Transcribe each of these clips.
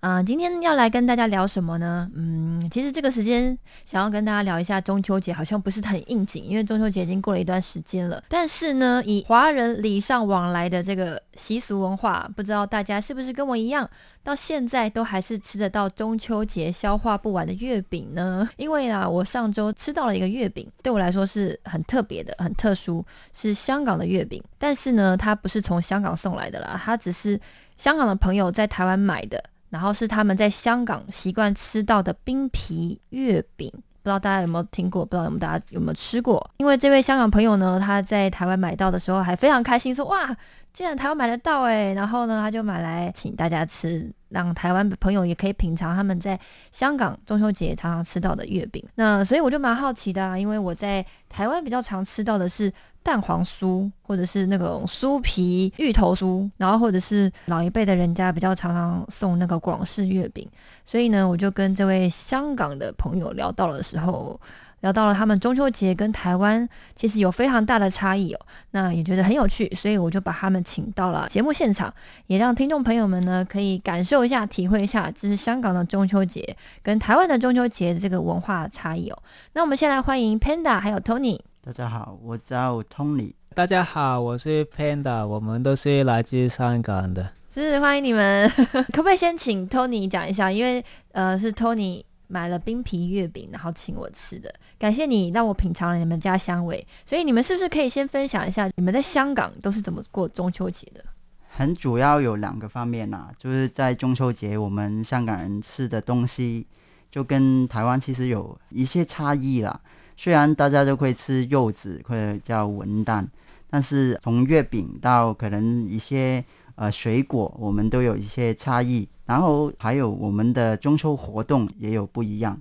啊、今天要来跟大家聊什么呢？嗯，其实这个时间想要跟大家聊一下中秋节，好像不是很应景，因为中秋节已经过了一段时间了。但是呢，以华人礼尚往来的这个习俗文化，不知道大家是不是跟我一样，到现在都还是吃得到中秋节消化不完的月饼呢？因为啊，我上周吃到了一个月饼，对我来说是很特别的、很特殊，是香港的月饼。但是呢，它不是从香港送来的啦，它只是香港的朋友在台湾买的。然后是他们在香港习惯吃到的冰皮月饼，不知道大家有没有听过？不知道有没有大家有没有吃过？因为这位香港朋友呢，他在台湾买到的时候还非常开心，说哇，竟然台湾买得到哎！然后呢，他就买来请大家吃，让台湾朋友也可以品尝他们在香港中秋节常常吃到的月饼。那所以我就蛮好奇的、啊，因为我在台湾比较常吃到的是蛋黄酥，或者是那种酥皮芋头酥，然后或者是老一辈的人家比较常常送那个广式月饼。所以呢，我就跟这位香港的朋友聊到的时候，聊到了他们中秋节跟台湾其实有非常大的差异哦，那也觉得很有趣，所以我就把他们请到了节目现场，也让听众朋友们呢可以感受一下、体会一下，这是香港的中秋节跟台湾的中秋节的这个文化差异哦。那我们先来欢迎 Panda 还有 Tony。大家好，我叫 Tony。大家好，我是 Panda，我们都是来自香港的。是欢迎你们，可不可以先请 Tony 讲一下？因为呃是 Tony 买了冰皮月饼，然后请我吃的，感谢你让我品尝了你们家香味。所以你们是不是可以先分享一下你们在香港都是怎么过中秋节的？很主要有两个方面啦、就是在中秋节，我们香港人吃的东西就跟台湾其实有一些差异啦。虽然大家都会吃柚子或者叫文旦，但是从月饼到可能一些呃水果，我们都有一些差异。然后还有我们的中秋活动也有不一样。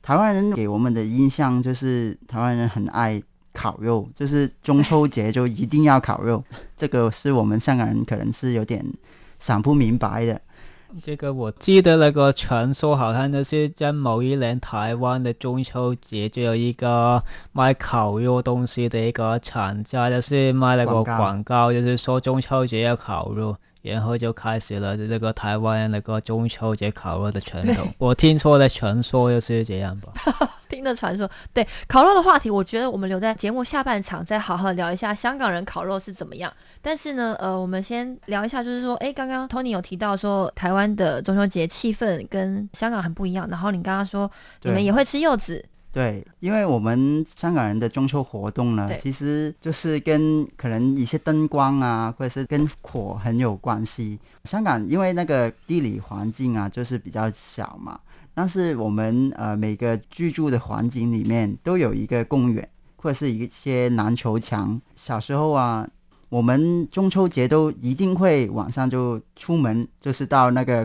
台湾人给我们的印象就是台湾人很爱烤肉，就是中秋节就一定要烤肉，这个是我们香港人可能是有点想不明白的。这个我记得那个传说好像就是在某一年台湾的中秋节就有一个卖烤肉东西的一个厂家，就是卖那个广告广告，就是说中秋节要烤肉。然后就开始了这个台湾那个中秋节烤肉的传统。我听说的传说就是这样吧。听的传说，对烤肉的话题，我觉得我们留在节目下半场再好好聊一下香港人烤肉是怎么样。但是呢，呃，我们先聊一下，就是说，诶，刚刚 Tony 有提到说台湾的中秋节气氛跟香港很不一样，然后你刚刚说你们也会吃柚子，对，因为我们香港人的中秋活动呢，其实就是跟可能一些灯光啊，或者是跟火很有关系。香港因为那个地理环境啊，就是比较小嘛，但是我们呃每个居住的环境里面都有一个公园，或者是一些篮球场。小时候啊，我们中秋节都一定会晚上就出门，就是到那个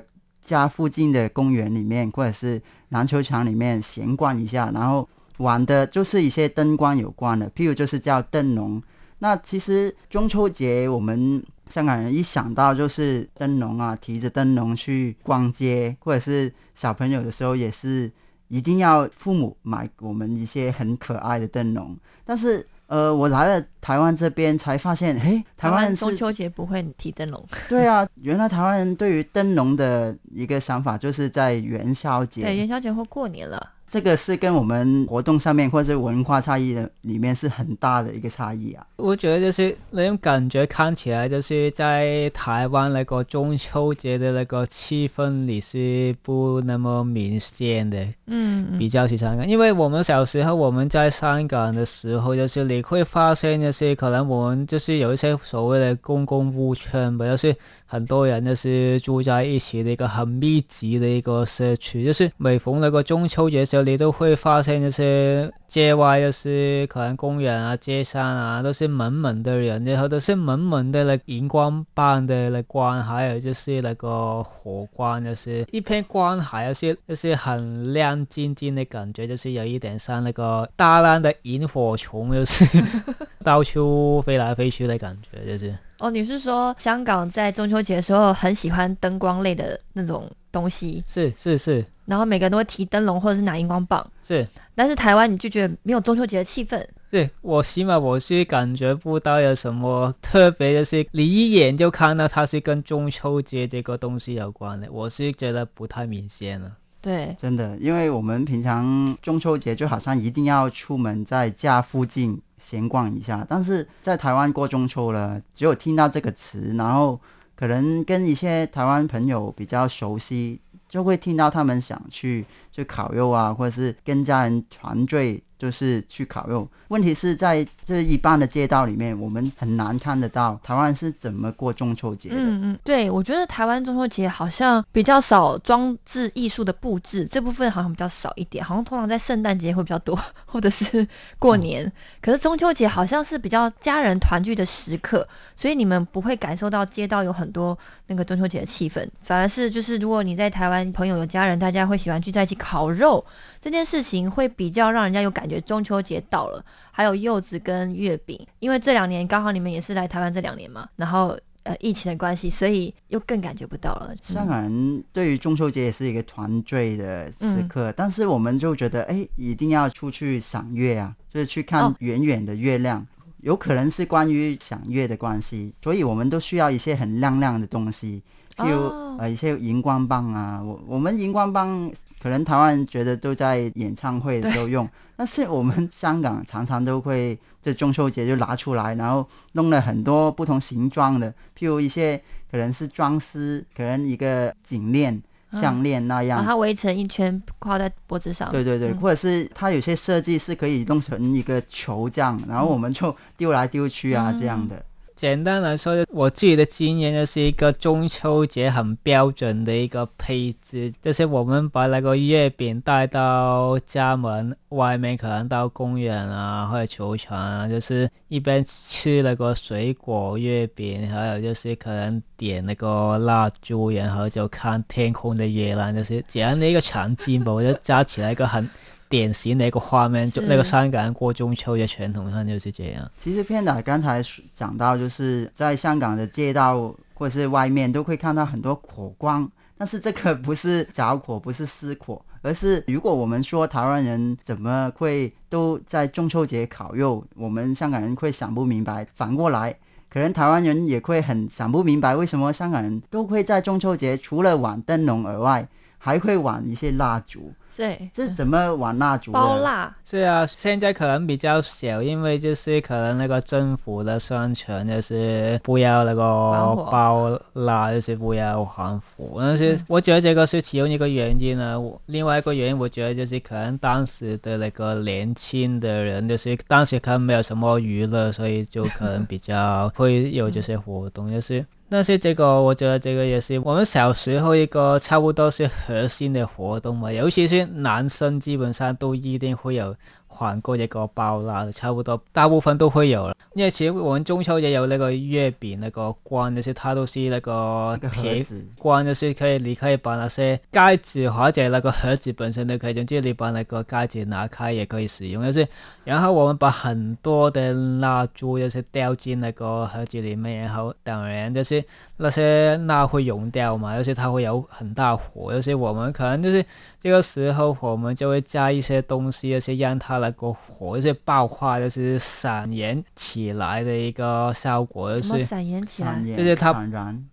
家附近的公园里面，或者是篮球场里面闲逛一下，然后玩的就是一些灯光有关的，譬如就是叫灯笼。那其实中秋节我们香港人一想到就是灯笼啊，提着灯笼去逛街，或者是小朋友的时候也是一定要父母买我们一些很可爱的灯笼。但是呃，我来了台湾这边才发现，嘿，台湾人中秋节不会提灯笼，对啊，原来台湾人对于灯笼的一个想法，就是在元宵节。对，元宵节或过年了，这个是跟我们活动上面或者文化差异的里面是很大的一个差异啊。我觉得就是那种感觉，看起来就是在台湾那个中秋节的那个气氛里是不那么明显的，嗯，比较起香港，因为我们小时候我们在香港的时候，就是你会发现就是可能我们就是有一些所谓的公共屋圈吧，就是很多人就是住在一起的一个很密集的一个社区，就是每逢那个中秋节时候，你都会发现一些街外就是可能公园啊、街上啊，都是满满的人，然后都是满满的那荧光棒的那光，还有就是那个火光，就是一片光海，就是就是很亮晶晶的感觉，就是有一点像那个大量的萤火虫，就是 到处飞来飞去的感觉，就是。哦，你是说香港在中秋节的时候很喜欢灯光类的那种东西？是是是。然后每个人都会提灯笼或者是拿荧光棒。是。但是台湾你就觉得没有中秋节的气氛。对我起码我是感觉不到有什么特别的是，你一眼就看到它是跟中秋节这个东西有关的，我是觉得不太明显了。对，真的，因为我们平常中秋节就好像一定要出门在家附近闲逛一下，但是在台湾过中秋了，只有听到这个词，然后可能跟一些台湾朋友比较熟悉，就会听到他们想去去烤肉啊，或者是跟家人团聚。就是去烤肉，问题是在这一般的街道里面，我们很难看得到台湾是怎么过中秋节的。嗯嗯，对，我觉得台湾中秋节好像比较少装置艺术的布置，这部分好像比较少一点，好像通常在圣诞节会比较多，或者是过年。可是中秋节好像是比较家人团聚的时刻，所以你们不会感受到街道有很多那个中秋节的气氛，反而是就是如果你在台湾朋友有家人，大家会喜欢聚在一起烤肉，这件事情会比较让人家有感。觉中秋节到了，还有柚子跟月饼，因为这两年刚好你们也是来台湾这两年嘛，然后呃疫情的关系，所以又更感觉不到了。香港人对于中秋节也是一个团聚的时刻，但是我们就觉得哎，一定要出去赏月啊，就是去看远远的月亮，有可能是关于赏月的关系，所以我们都需要一些很亮亮的东西，譬如呃一些荧光棒啊，我我们荧光棒。可能台湾人觉得都在演唱会的时候用，但是我们香港常常都会在中秋节就拿出来，然后弄了很多不同形状的，譬如一些可能是装饰，可能一个颈链、项链那样，把它围成一圈挂在脖子上。对对对，或者是它有些设计是可以弄成一个球这样，然后我们就丢来丢去啊这样的。简单来说，我自己的经验就是一个中秋节很标准的一个配置，就是我们把那个月饼带到家门外面，可能到公园啊或者球场啊，就是一边吃那个水果月饼，还有就是可能点那个蜡烛，然后就看天空的月亮，就是这样的一个场景吧，我就加起来一个很。典型的一个画面，就那个香港过中秋节传统上就是这样。其实片仔刚才讲到，就是在香港的街道或者是外面都会看到很多火光，但是这个不是着火，不是失火，而是如果我们说台湾人怎么会都在中秋节烤肉，我们香港人会想不明白。反过来，可能台湾人也会很想不明白，为什么香港人都会在中秋节除了玩灯笼而外，还会玩一些蜡烛。对，这怎么玩蜡烛？包蜡是啊，现在可能比较小，因为就是可能那个政府的宣传就是不要那个包蜡，就是不要防火。但是我觉得这个是其中一个原因呢。另外一个原因，我觉得就是可能当时的那个年轻的人，就是当时可能没有什么娱乐，所以就可能比较会有这些活动，就是。但是这个，我觉得这个也是我们小时候一个差不多是核心的活动嘛，尤其是男生基本上都一定会有。换过一个包啦，差不多大部分都会有了。因为其实我们中秋也有那个月饼那个罐，就是它都是那个铁罐，就是可以你可以把那些盖子或者那个盒子本身都可以用，就你把那个盖子拿开也可以使用。就是然后我们把很多的蜡烛就是掉进那个盒子里面，然后当然就是那些蜡会融掉嘛，就是它会有很大火，就是我们可能就是这个时候我们就会加一些东西，而且让它那个火就是爆发，就是闪燃起来的一个效果，就是闪燃起来，就是它，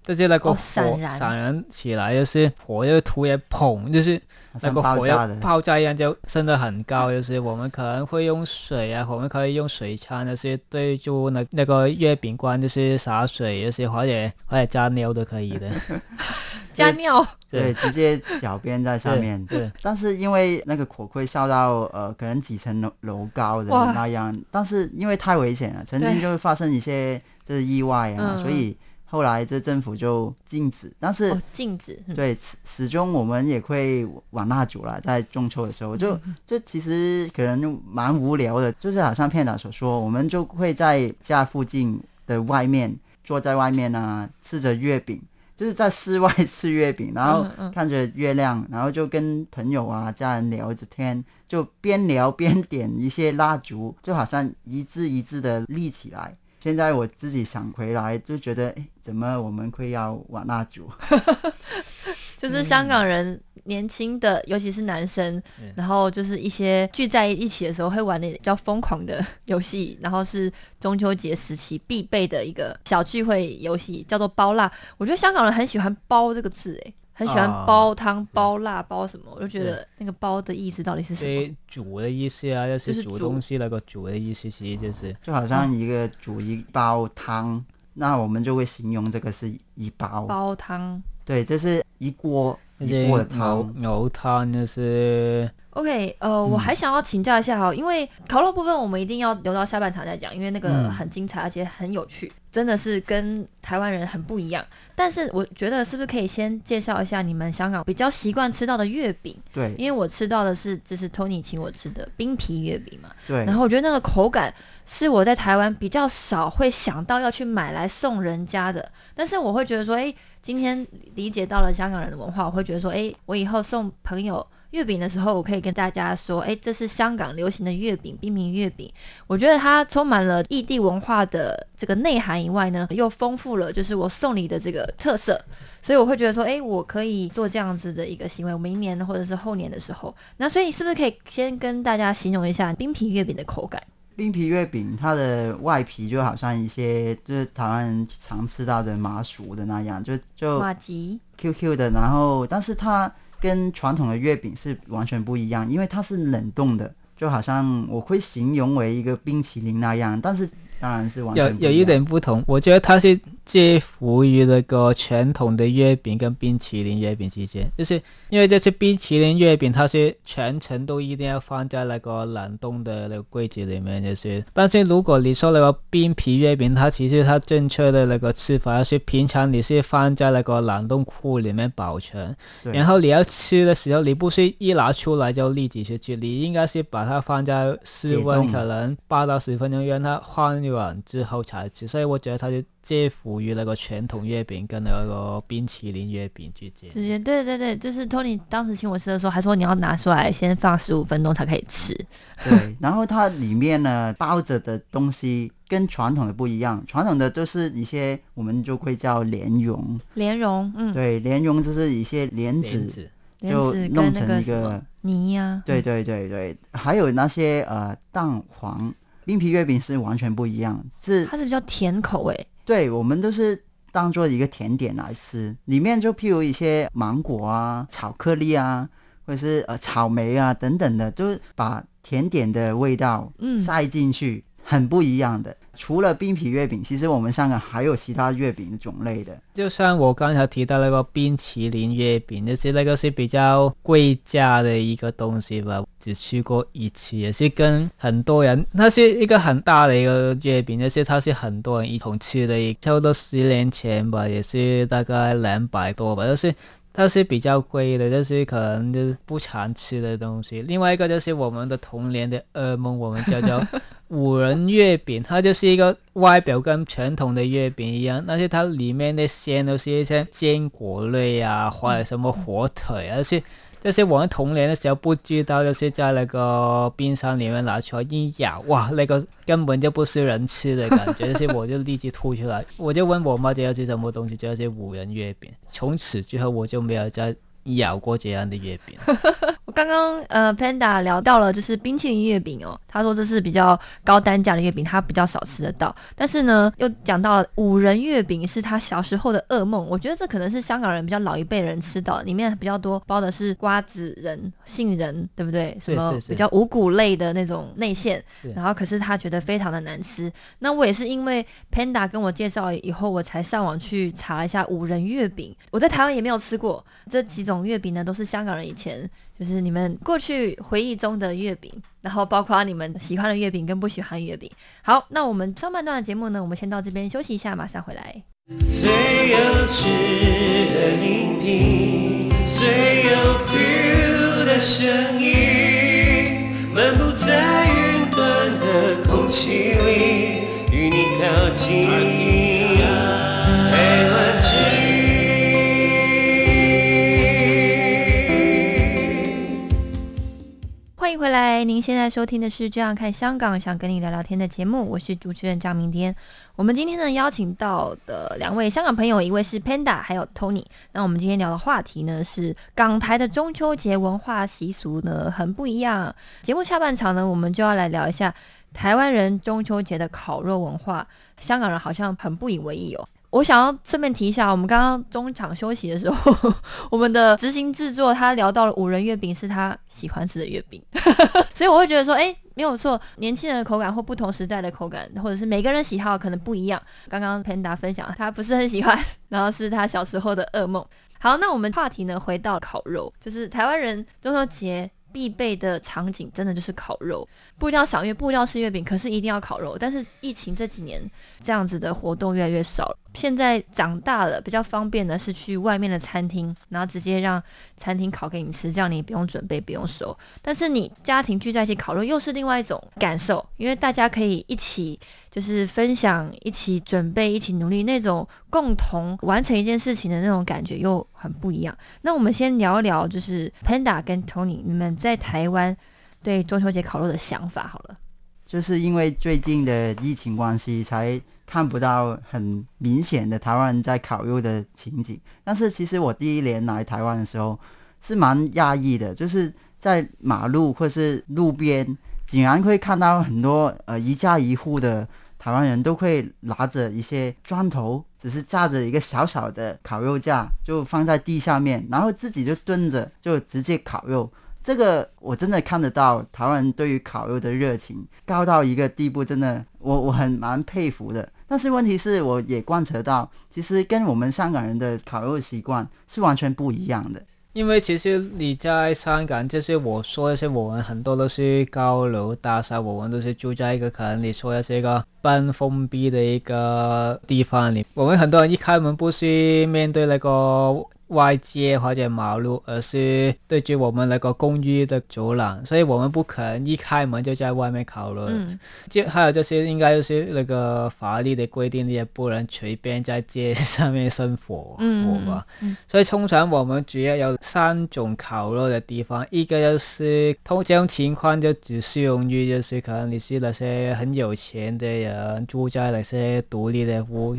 就是那个火闪燃。起来，就是火就突然砰，就是那个火要爆炸一样，就升得很高。就是我们可能会用水啊，我们可以用水枪，那些对住那那个月饼罐，就是洒水，就是或者或者加尿都可以的。加尿，对，直接小便在上面。对，但是因为那个火会烧到呃，可能几层楼楼高的那样，但是因为太危险了，曾经就会发生一些就是意外啊，所以后来这政府就禁止。但是禁止，对，始始终我们也会玩蜡烛啦，在中秋的时候，就就其实可能蛮无聊的，就是好像片长所说，我们就会在家附近的外面坐在外面啊，吃着月饼。就是在室外 吃月饼，然后看着月亮，然后就跟朋友啊、家人聊着天，就边聊边点一些蜡烛，就好像一字一字的立起来。现在我自己想回来，就觉得，哎，怎么我们会要玩蜡烛？就是香港人年轻的，尤其是男生，然后就是一些聚在一起的时候会玩的比较疯狂的游戏，然后是中秋节时期必备的一个小聚会游戏，叫做包蜡。我觉得香港人很喜欢“包”这个字，哎，很喜欢煲汤、煲辣、煲什么。我就觉得那个“煲”的意思到底是什么？煮的意思啊，就是煮。东西那个煮的意思，其实就是。就好像一个煮一煲汤，那我们就会形容这个是一煲煲汤。对，这是一锅一锅的汤，牛汤就是。OK，呃，我还想要请教一下哈，因为烤肉部分我们一定要留到下半场再讲，因为那个很精彩，而且很有趣，真的是跟台湾人很不一样。但是我觉得是不是可以先介绍一下你们香港比较习惯吃到的月饼？对，因为我吃到的是就是 Tony 请我吃的冰皮月饼嘛。对。然后我觉得那个口感是我在台湾比较少会想到要去买来送人家的，但是我会觉得说，哎。今天理解到了香港人的文化，我会觉得说，哎，我以后送朋友月饼的时候，我可以跟大家说，哎，这是香港流行的月饼，冰皮月饼。我觉得它充满了异地文化的这个内涵以外呢，又丰富了就是我送礼的这个特色，所以我会觉得说，哎，我可以做这样子的一个行为，明年或者是后年的时候，那所以你是不是可以先跟大家形容一下冰皮月饼的口感？冰皮月饼，它的外皮就好像一些就是台湾人常吃到的麻薯的那样，就就马吉 Q Q 的，然后但是它跟传统的月饼是完全不一样，因为它是冷冻的，就好像我会形容为一个冰淇淋那样，但是当然是完有有一点不同，我觉得它是。介乎于那个传统的月饼跟冰淇淋月饼之间，就是因为这些冰淇淋月饼，它是全程都一定要放在那个冷冻的那个柜子里面，就是。但是如果你说那个冰皮月饼，它其实它正确的那个吃法是平常你是放在那个冷冻库里面保存，然后你要吃的时候，你不是一拿出来就立即去吃，你应该是把它放在室温，可能八到十分钟，让它放软之后才吃。所以我觉得它就。介乎于那个传统月饼跟那个冰淇淋月饼之间。之间，对对对，就是 Tony 当时请我吃的时候，还说你要拿出来先放十五分钟才可以吃。对，然后它里面呢包着的东西跟传统的不一样，传统的都是一些我们就会叫莲蓉。莲蓉，嗯，对，莲蓉就是一些莲子，就弄成一个泥呀。对对对对，还有那些呃蛋黄冰皮月饼是完全不一样，是它是比较甜口味。对我们都是当做一个甜点来吃，里面就譬如一些芒果啊、巧克力啊，或者是呃草莓啊等等的，就是把甜点的味道嗯塞进去，很不一样的。除了冰皮月饼，其实我们香港还有其他月饼种类的。就像我刚才提到那个冰淇淋月饼，就是那个是比较贵价的一个东西吧。只去过一次，也是跟很多人，它是一个很大的一个月饼，就是它是很多人一同吃的，差不多十年前吧，也是大概两百多吧，就是它是比较贵的，就是可能就是不常吃的东西。另外一个就是我们的童年的噩梦，我们叫做。五仁月饼，它就是一个外表跟传统的月饼一样，但是它里面的馅都是一些坚果类啊，或者什么火腿，而且就是我们童年的时候不知道，就是在那个冰箱里面拿出来一咬，哇，那个根本就不是人吃的感觉，是我就立即吐出来，我就问我妈这要吃什么东西，就是五仁月饼。从此之后我就没有再咬过这样的月饼。我刚刚呃，Panda 聊到了就是冰淇淋月饼哦，他说这是比较高单价的月饼，他比较少吃得到。但是呢，又讲到了五仁月饼是他小时候的噩梦。我觉得这可能是香港人比较老一辈人吃到，里面比较多包的是瓜子仁、杏仁，对不对？什么比较五谷类的那种内馅。然后可是他觉得非常的难吃。那我也是因为 Panda 跟我介绍以后，我才上网去查了一下五仁月饼。我在台湾也没有吃过这几种月饼呢，都是香港人以前。就是你们过去回忆中的月饼，然后包括你们喜欢的月饼跟不喜欢月饼。好，那我们上半段的节目呢，我们先到这边休息一下，马上回来。最有趣的音频，最有 feel 的声音，漫步在云端的空气里，与你靠近。欢迎回来，您现在收听的是《这样看香港》，想跟你聊聊天的节目，我是主持人张明天。我们今天呢邀请到的两位香港朋友，一位是 Panda，还有 Tony。那我们今天聊的话题呢是港台的中秋节文化习俗呢很不一样。节目下半场呢，我们就要来聊一下台湾人中秋节的烤肉文化，香港人好像很不以为意哦。我想要顺便提一下，我们刚刚中场休息的时候，我们的执行制作他聊到了五仁月饼是他喜欢吃的月饼，所以我会觉得说，哎，没有错，年轻人的口感或不同时代的口感，或者是每个人喜好可能不一样。刚刚 Panda 分享他不是很喜欢，然后是他小时候的噩梦。好，那我们话题呢回到烤肉，就是台湾人中秋节。必备的场景真的就是烤肉，不一定要赏月，不一定要吃月饼，可是一定要烤肉。但是疫情这几年，这样子的活动越来越少。现在长大了，比较方便的是去外面的餐厅，然后直接让餐厅烤给你吃，这样你不用准备，不用收。但是你家庭聚在一起烤肉，又是另外一种感受，因为大家可以一起就是分享，一起准备，一起努力，那种共同完成一件事情的那种感觉又很不一样。那我们先聊一聊，就是 Panda 跟 Tony，你们在台湾对中秋节烤肉的想法好了。就是因为最近的疫情关系，才看不到很明显的台湾人在烤肉的情景。但是其实我第一年来台湾的时候是蛮讶异的，就是在马路或是路边，竟然会看到很多呃一家一户的台湾人都会拿着一些砖头，只是架着一个小小的烤肉架，就放在地下面，然后自己就蹲着就直接烤肉。这个我真的看得到，台湾人对于烤肉的热情高到一个地步，真的我我很蛮佩服的。但是问题是，我也观察到，其实跟我们香港人的烤肉习惯是完全不一样的。因为其实你在香港，就是我说一些我们很多都是高楼大厦，我们都是住在一个可能你说的是一个半封闭的一个地方里。我们很多人一开门不是面对那个。外界或者马路，而是对着我们那个公寓的走廊，所以我们不可能一开门就在外面烤肉。就还有就是应该就是那个法律的规定，你也不能随便在街上面生火火吧。所以通常我们主要有三种烤肉的地方，一个就是通这种情况就只适用于就是可能你是那些很有钱的人住在那些独立的屋，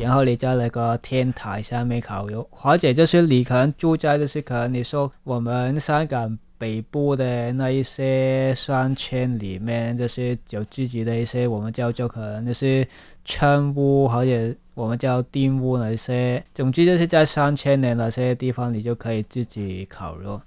然后你在那个天台上面烤肉，或者。就是你可能住在，就是可能你说我们香港北部的那一些商圈里面，就是有自己的一些我们叫做可能就是村屋或者我们叫丁屋那些，总之就是在商圈的那些地方，你就可以自己烤肉。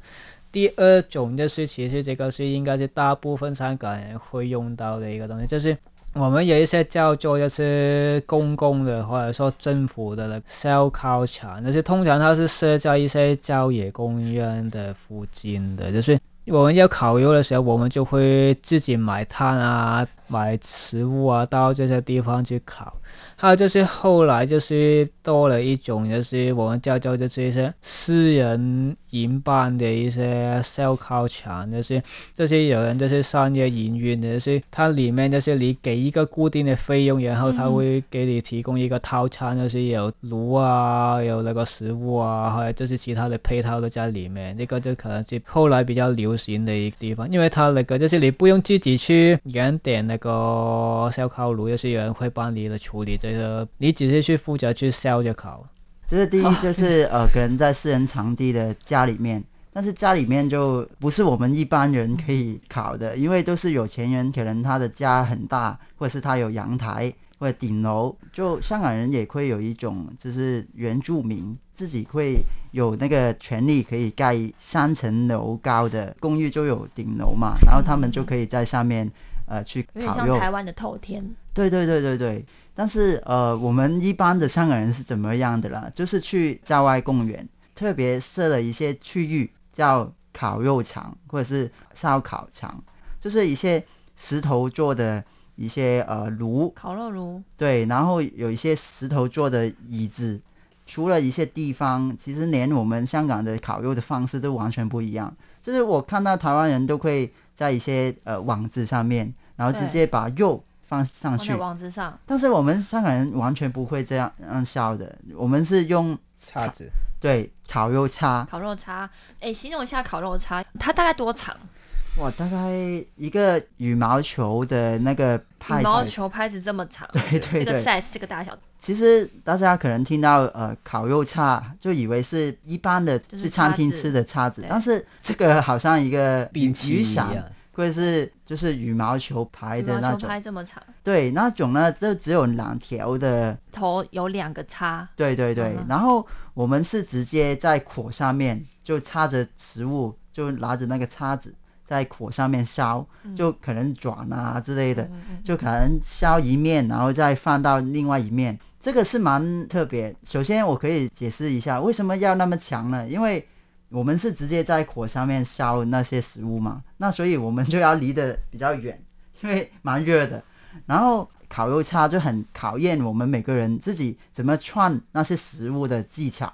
第二种就是其实这个是应该是大部分香港人会用到的一个东西，就是。我们有一些叫做一些公共的或者说政府的烧烤场，那些通常它是设在一些郊野公园的附近的，就是我们要烤肉的时候，我们就会自己买炭啊、买食物啊，到这些地方去烤。还有就是后来就是多了一种，就是我们叫做就是一些私人营办的一些烧烤场，就是这些有人就是商业营运的，就是它里面就是你给一个固定的费用，然后他会给你提供一个套餐，就是有炉啊，有那个食物啊，还有就是其他的配套都在里面。这个就可能是后来比较流行的一个地方，因为它那个就是你不用自己去原点那个烧烤炉，就是有人会帮你的处理这。个，你只是去负责去烧就好。就是第一，就是 呃，可能在私人场地的家里面，但是家里面就不是我们一般人可以烤的，因为都是有钱人，可能他的家很大，或者是他有阳台或者顶楼。就香港人也会有一种，就是原住民自己会有那个权利可以盖三层楼高的公寓，就有顶楼嘛，然后他们就可以在上面呃去烤肉。有点像台湾的透天。对对对对对。但是呃，我们一般的香港人是怎么样的啦？就是去郊外公园，特别设了一些区域。叫烤肉场或者是烧烤场，就是一些石头做的一些呃炉，烤肉炉。对，然后有一些石头做的椅子。除了一些地方，其实连我们香港的烤肉的方式都完全不一样。就是我看到台湾人都会在一些呃网子上面，然后直接把肉放上去。网子上。但是我们香港人完全不会这样样烧的，我们是用叉子。对，烤肉叉，烤肉叉，哎，形容一下烤肉叉，它大概多长？哇，大概一个羽毛球的那个拍，羽毛球拍子这么长，对对对，这个 size 这个大小。其实大家可能听到呃烤肉叉，就以为是一般的去餐厅吃的叉子，但是这个好像一个雨伞。或者是就是羽毛球拍的那种，拍这么长，对，那种呢就只有两条的。头，有两个叉，对对对。然后我们是直接在火上面就插着食物，就拿着那个叉子在火上面烧，就可能转啊之类的，就可能烧一面，然后再放到另外一面。这个是蛮特别。首先我可以解释一下为什么要那么强呢？因为我们是直接在火上面烧那些食物嘛，那所以我们就要离得比较远，因为蛮热的。然后烤肉叉就很考验我们每个人自己怎么串那些食物的技巧，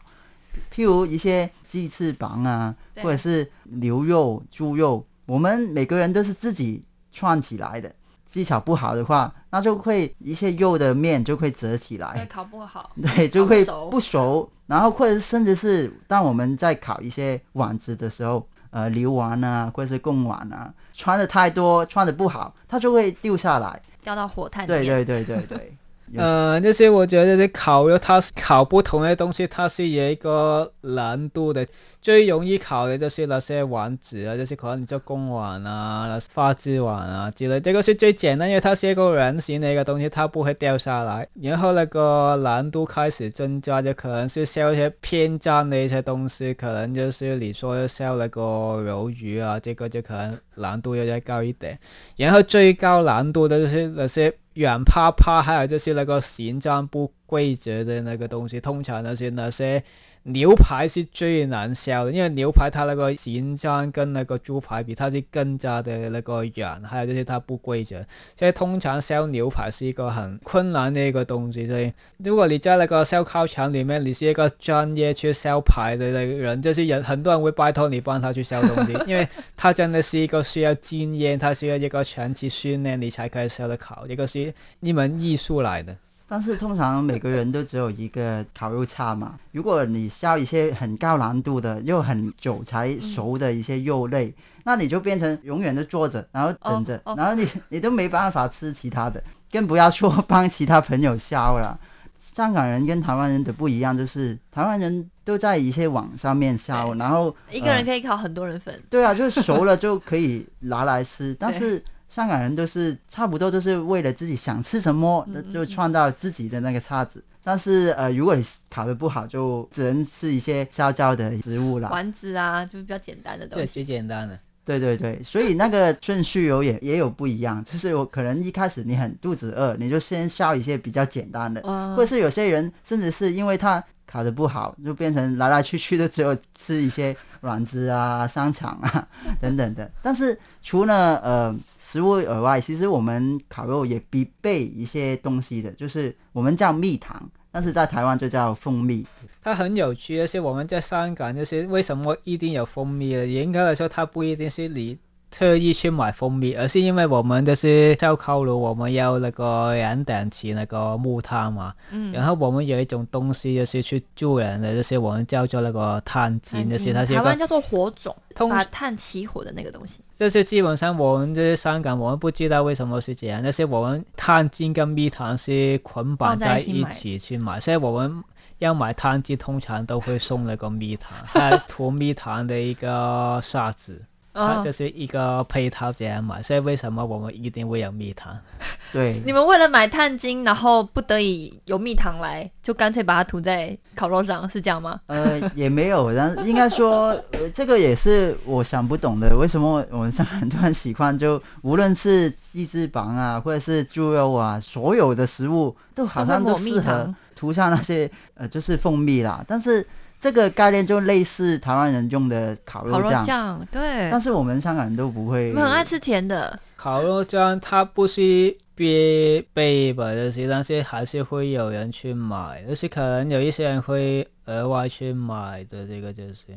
譬如一些鸡翅膀啊，或者是牛肉、猪肉，我们每个人都是自己串起来的。技巧不好的话，那就会一些肉的面就会折起来，烤不好，对，就会不熟。然后或者甚至是当我们在烤一些丸子的时候，呃，牛丸啊，或者是贡丸啊，穿的太多，穿的不好，它就会掉下来，掉到火炭里面。对对对对对。呃，那些我觉得这烤肉，它是烤不同的东西，它是有一个难度的。最容易烤的就是那些丸子啊，就是可能你做贡丸啊、花枝丸啊之类，这个是最简单，因为它是一个圆形的一个东西，它不会掉下来。然后那个难度开始增加，就可能是烧一些偏脏的一些东西，可能就是你说烧那个鱿鱼啊，这个就可能难度要再高一点。然后最高难度的就是那些软趴趴，还有就是那个形状不规则的那个东西，通常那些那些。牛排是最难烧的，因为牛排它那个形状跟那个猪排比，它是更加的那个软，还有就是它不规则，所以通常烧牛排是一个很困难的一个东西。所以如果你在那个烧烤场里面，你是一个专业去烧排的那个人，就是人很多人会拜托你帮他去烧东西，因为他真的是一个需要经验，他需要一个长期训练你才可以烧得烤，一个是一门艺术来的。但是通常每个人都只有一个烤肉叉嘛。如果你烧一些很高难度的又很久才熟的一些肉类，那你就变成永远都坐着，然后等着，然后你你都没办法吃其他的，更不要说帮其他朋友烧了。香港人跟台湾人的不一样，就是台湾人都在一些网上面烧，然后一个人可以烤很多人份。对啊，就是熟了就可以拿来吃，但是。香港人都是差不多，都是为了自己想吃什么，那就创造自己的那个叉子。但是呃，如果你烤的不好，就只能吃一些烧焦的食物了。丸子啊，就比较简单的东西。对，最简单的。对对对，所以那个顺序有也也有不一样。就是我可能一开始你很肚子饿，你就先烧一些比较简单的，或者是有些人甚至是因为他烤的不好，就变成来来去去的只有吃一些软子啊、香肠啊等等的。但是除了呃。食物以外，其实我们烤肉也必备一些东西的，就是我们叫蜜糖，但是在台湾就叫蜂蜜。它很有趣，而且我们在香港就是为什么一定有蜂蜜呢？严格来说，它不一定是你。特意去买蜂蜜，而是因为我们就是烧烤炉，我们要那个燃点起那个木炭嘛。嗯。然后我们有一种东西就是去助燃的，就是我们叫做那个炭精，就是它是台湾叫做火种，把炭起火的那个东西。就是基本上我们这些香港，我们不知道为什么是这样，但是我们炭精跟蜜糖是捆绑在一起去买，所以我们。要买汤鸡，通常都会送那个蜜糖，还涂蜜糖的一个沙子。它就是一个配套这样嘛，所以为什么我们一定会有蜜糖？对，你们为了买碳金，然后不得已有蜜糖来，就干脆把它涂在烤肉上，是这样吗？呃，也没有，然应该说，呃，这个也是我想不懂的，为什么我们上海人都很喜欢，就无论是鸡翅膀啊，或者是猪肉啊，所有的食物都好像都适合涂上那些呃，就是蜂蜜啦，但是。这个概念就类似台湾人用的烤肉酱，对。但是我们香港人都不会。我们很爱吃甜的烤肉酱，它不是必备吧？这些，但是还是会有人去买，而且可能有一些人会额外去买的。这个就是，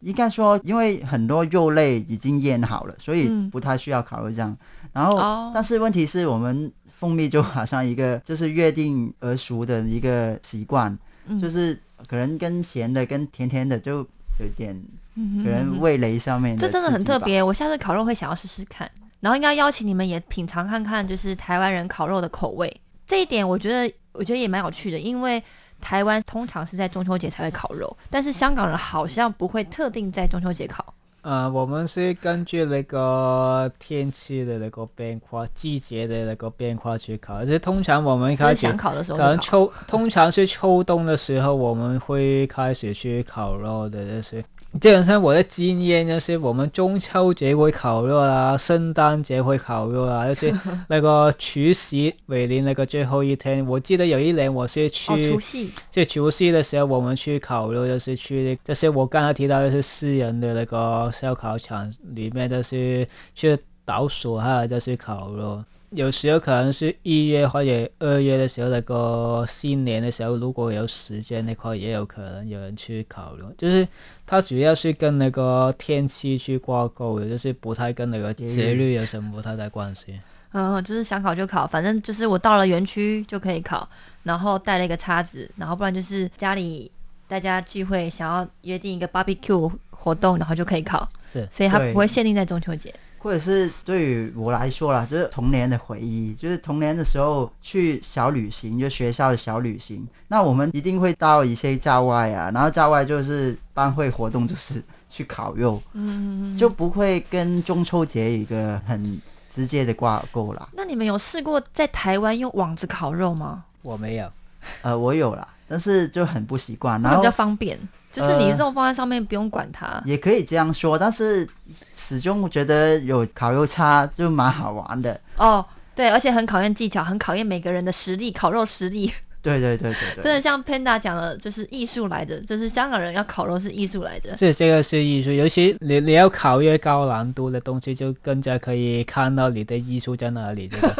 应该说，因为很多肉类已经腌好了，所以不太需要烤肉酱。然后，但是问题是我们蜂蜜就好像一个就是约定而熟的一个习惯，就是。可能跟咸的跟甜甜的就有点，可能味蕾上面。这真的很特别，我下次烤肉会想要试试看，然后应该邀请你们也品尝看看，就是台湾人烤肉的口味。这一点我觉得，我觉得也蛮有趣的，因为台湾通常是在中秋节才会烤肉，但是香港人好像不会特定在中秋节烤。呃，我们是根据那个天气的那个变化、季节的那个变化去烤，而且通常我们开始烤的时候，可能秋通常是秋冬的时候，我们会开始去烤肉的，就是。基本上我的经验就是，我们中秋节会烤肉啊，圣诞节会烤肉啊，就是那个除夕尾年那个最后一天，我记得有一年我是去，除夕，就除夕的时候我们去烤肉，就是去，就是我刚才提到的是私人的那个烧烤场里面，就是去倒数哈，就是烤肉。有时候可能是一月或者二月的时候，那个新年的时候，如果有时间那块，也有可能有人去烤肉。就是它主要是跟那个天气去挂钩的，就是不太跟那个节律有什么不太大关系。嗯，就是想考就考，反正就是我到了园区就可以考，然后带了一个叉子，然后不然就是家里大家聚会想要约定一个 barbecue 活动，然后就可以考。是，所以它不会限定在中秋节。或者是对于我来说啦，就是童年的回忆，就是童年的时候去小旅行，就学校的小旅行。那我们一定会到一些郊外啊，然后郊外就是班会活动，就是去烤肉，嗯，就不会跟中秋节一个很直接的挂钩啦。那你们有试过在台湾用网子烤肉吗？我没有，呃，我有啦，但是就很不习惯，然后比较方便。就是你这种放在上面不用管它，也可以这样说，但是始终觉得有烤肉叉就蛮好玩的哦。对，而且很考验技巧，很考验每个人的实力，烤肉实力。对对对对对，真的像 Panda 讲的，就是艺术来着，就是香港人要烤肉是艺术来着。是这个是艺术，尤其你你要考越高难度的东西，就更加可以看到你的艺术在哪里。这个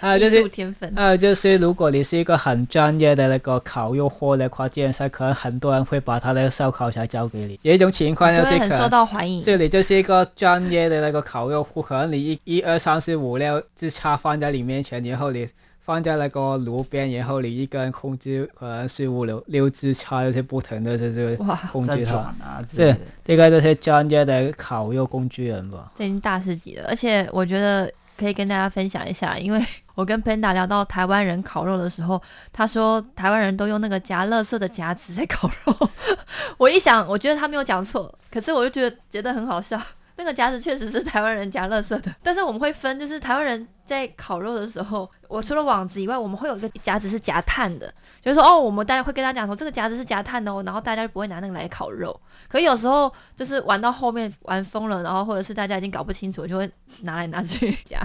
还有就是天分，还有就是如果你是一个很专业的那个烤肉货的话，基本上可能很多人会把他的烧烤材交给你。有一种情况就是很受到欢迎，这里就是一个专业的那个烤肉户，可能你一一二三四五六就插放在你面前，然后你。放在那个炉边，然后你一个人控制，可能是五六六支叉，有些不同的就是控制它。这这个都是专业的烤肉工具人吧？这已经大师级了，而且我觉得可以跟大家分享一下，因为我跟 Panda 聊到台湾人烤肉的时候，他说台湾人都用那个夹乐色的夹子在烤肉。我一想，我觉得他没有讲错，可是我就觉得觉得很好笑。那个夹子确实是台湾人夹乐色的，但是我们会分，就是台湾人在烤肉的时候，我除了网子以外，我们会有一个夹子是夹炭的，就是说哦，我们大家会跟他讲说这个夹子是夹炭的哦，然后大家就不会拿那个来烤肉。可有时候就是玩到后面玩疯了，然后或者是大家已经搞不清楚，就会拿来拿去夹。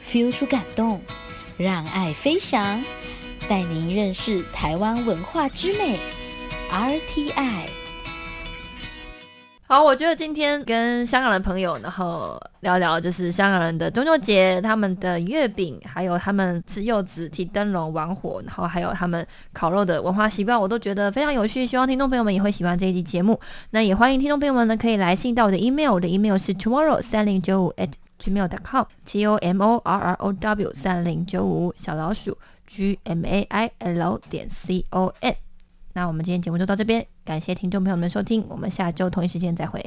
feel 出感动，让爱飞翔，带您认识台湾文化之美，RTI。好，我觉得今天跟香港的朋友，然后聊聊就是香港人的中秋节，他们的月饼，还有他们吃柚子、提灯笼、玩火，然后还有他们烤肉的文化习惯，我都觉得非常有趣。希望听众朋友们也会喜欢这一期节目。那也欢迎听众朋友们呢，可以来信到我的 email，我的 email 是 tomorrow 三零九五 at gmail dot com，t o m o r r o w 三零九五小老鼠 g m a i l 点 c o n。那我们今天节目就到这边，感谢听众朋友们收听，我们下周同一时间再会。